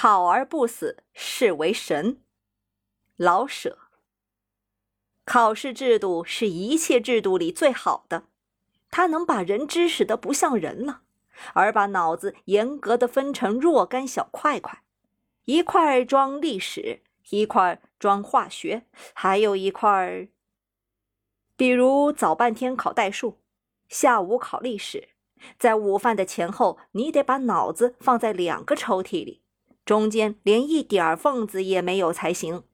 考而不死，是为神。老舍。考试制度是一切制度里最好的，它能把人知识的不像人了，而把脑子严格的分成若干小块块，一块装历史，一块装化学，还有一块，比如早半天考代数，下午考历史，在午饭的前后，你得把脑子放在两个抽屉里。中间连一点缝子也没有才行。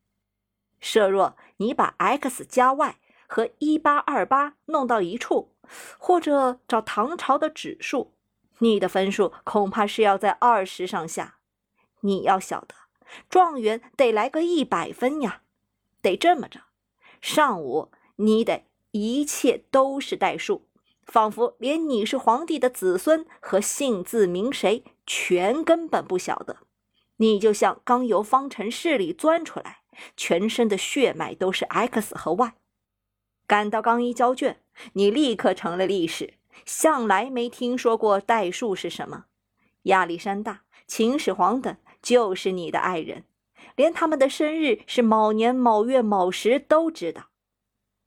设若你把 x 加 y 和一八二八弄到一处，或者找唐朝的指数，你的分数恐怕是要在二十上下。你要晓得，状元得来个一百分呀，得这么着。上午你得一切都是代数，仿佛连你是皇帝的子孙和姓字名谁全根本不晓得。你就像刚由方程式里钻出来，全身的血脉都是 x 和 y。赶到刚一交卷，你立刻成了历史，向来没听说过代数是什么。亚历山大、秦始皇等就是你的爱人，连他们的生日是某年某月某时都知道。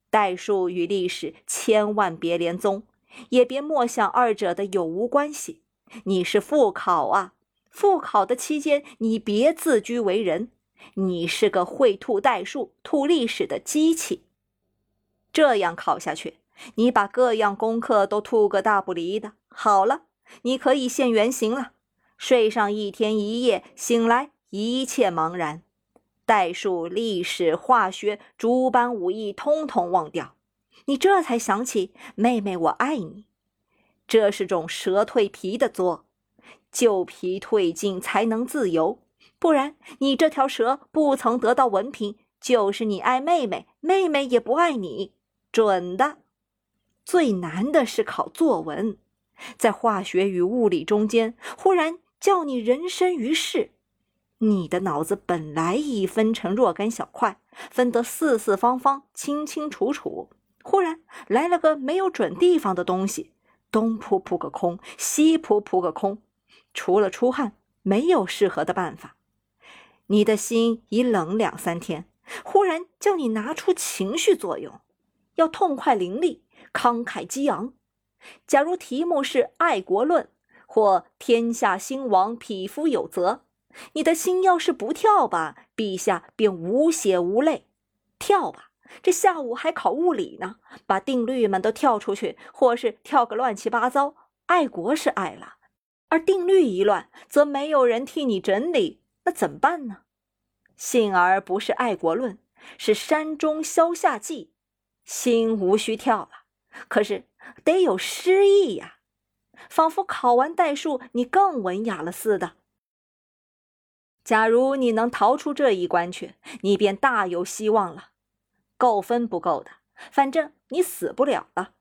代数与历史千万别连宗，也别默想二者的有无关系。你是复考啊！复考的期间，你别自居为人，你是个会吐代数、吐历史的机器。这样考下去，你把各样功课都吐个大不离的。好了，你可以现原形了。睡上一天一夜，醒来一切茫然，代数、历史、化学诸般武艺通通忘掉。你这才想起，妹妹，我爱你。这是种蛇蜕皮的作。旧皮褪尽才能自由，不然你这条蛇不曾得到文凭，就是你爱妹妹，妹妹也不爱你，准的。最难的是考作文，在化学与物理中间，忽然叫你人生于世，你的脑子本来已分成若干小块，分得四四方方、清清楚楚，忽然来了个没有准地方的东西，东扑扑个空，西扑扑个空。除了出汗，没有适合的办法。你的心已冷两三天，忽然叫你拿出情绪作用，要痛快淋漓、慷慨激昂。假如题目是爱国论或天下兴亡，匹夫有责，你的心要是不跳吧，陛下便无血无泪；跳吧，这下午还考物理呢，把定律们都跳出去，或是跳个乱七八糟。爱国是爱了。而定律一乱，则没有人替你整理，那怎么办呢？幸而不是爱国论，是山中消夏季，心无需跳了。可是得有诗意呀，仿佛考完代数，你更文雅了似的。假如你能逃出这一关去，你便大有希望了。够分不够的，反正你死不了了。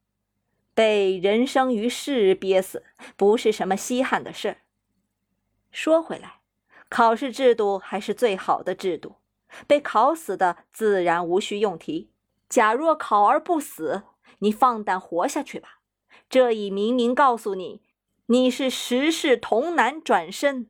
被人生于世憋死，不是什么稀罕的事儿。说回来，考试制度还是最好的制度。被考死的自然无需用题。假若考而不死，你放胆活下去吧。这已明明告诉你，你是时世童男转身。